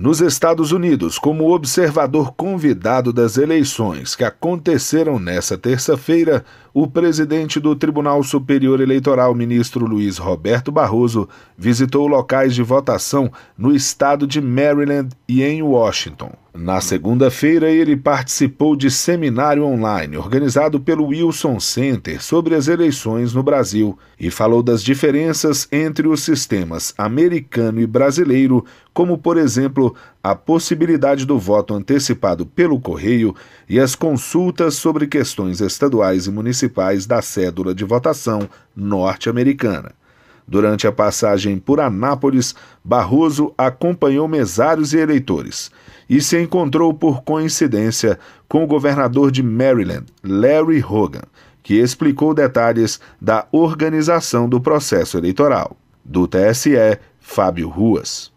Nos Estados Unidos, como observador convidado das eleições que aconteceram nesta terça-feira, o presidente do Tribunal Superior Eleitoral, ministro Luiz Roberto Barroso, visitou locais de votação no estado de Maryland e em Washington. Na segunda-feira, ele participou de seminário online organizado pelo Wilson Center sobre as eleições no Brasil e falou das diferenças entre os sistemas americano e brasileiro, como, por exemplo, a possibilidade do voto antecipado pelo correio e as consultas sobre questões estaduais e municipais da cédula de votação norte-americana. Durante a passagem por Anápolis, Barroso acompanhou mesários e eleitores e se encontrou por coincidência com o governador de Maryland, Larry Hogan, que explicou detalhes da organização do processo eleitoral. Do TSE, Fábio Ruas.